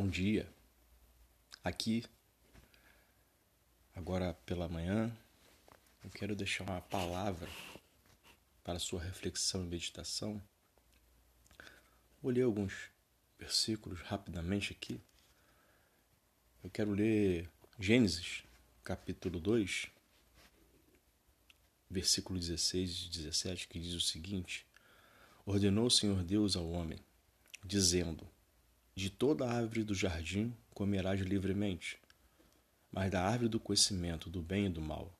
bom dia. Aqui, agora pela manhã, eu quero deixar uma palavra para sua reflexão e meditação. Vou ler alguns versículos rapidamente aqui. Eu quero ler Gênesis, capítulo 2, versículo 16 e 17, que diz o seguinte: Ordenou o Senhor Deus ao homem, dizendo: De toda árvore do jardim comerás livremente, mas da árvore do conhecimento do bem e do mal,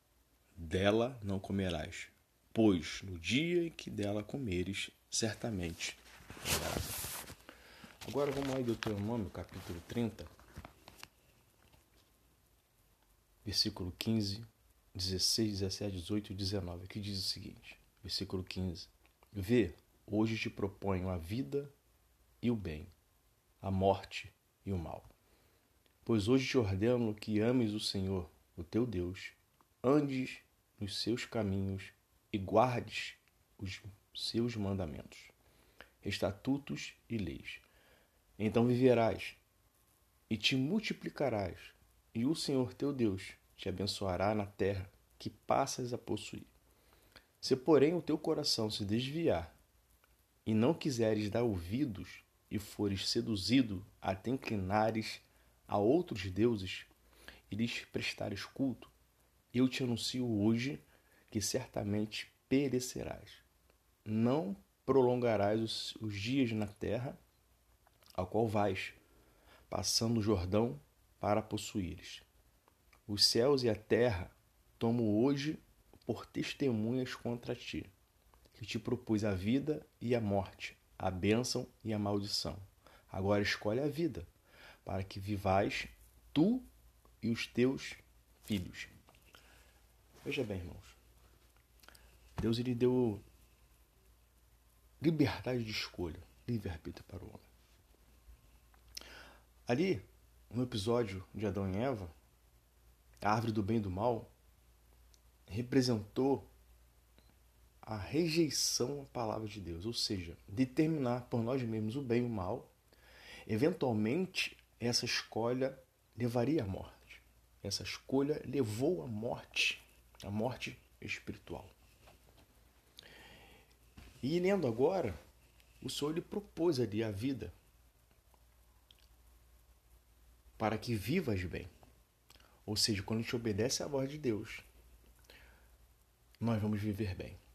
dela não comerás, pois no dia em que dela comeres, certamente. Agora vamos lá em Deuteronômio, capítulo 30, versículo 15, 16, 17, 18 e 19, que diz o seguinte: versículo 15: Vê, hoje te proponho a vida e o bem, a morte e o mal. Pois hoje te ordeno que ames o Senhor, o teu Deus, andes nos seus caminhos e guardes os seus mandamentos, estatutos e leis. Então viverás e te multiplicarás, e o Senhor teu Deus te abençoará na terra que passas a possuir. Se, porém, o teu coração se desviar e não quiseres dar ouvidos e fores seduzido a te inclinares a outros deuses e lhes prestares culto, eu te anuncio hoje que certamente perecerás. Não prolongarás os, os dias na terra ao qual vais, passando o Jordão para possuíres. Os céus e a terra tomo hoje por testemunhas contra ti, que te propus a vida e a morte, a bênção e a maldição. Agora escolhe a vida, para que vivais tu e os teus filhos. Veja bem, irmãos. Deus lhe deu liberdade de escolha, livre-arbítrio para o homem. Ali, no episódio de Adão e Eva, a árvore do bem e do mal representou a rejeição à palavra de Deus, ou seja, determinar por nós mesmos o bem e o mal, eventualmente essa escolha levaria à morte. Essa escolha levou à morte, à morte espiritual. E lendo agora, o Senhor lhe propôs ali a vida para que vivas bem. Ou seja, quando a gente obedece à voz de Deus, nós vamos viver bem.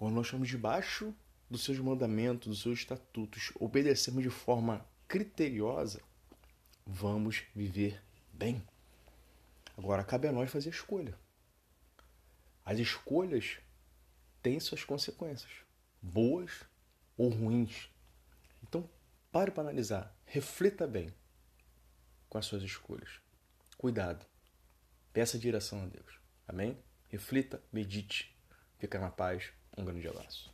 Quando nós estamos debaixo dos seus mandamentos, dos seus estatutos, obedecemos de forma criteriosa, vamos viver bem. Agora cabe a nós fazer escolha. As escolhas têm suas consequências, boas ou ruins. Então, pare para analisar, reflita bem com as suas escolhas. Cuidado. Peça direção a Deus. Amém? Reflita, medite. Fica na paz. Um grande abraço.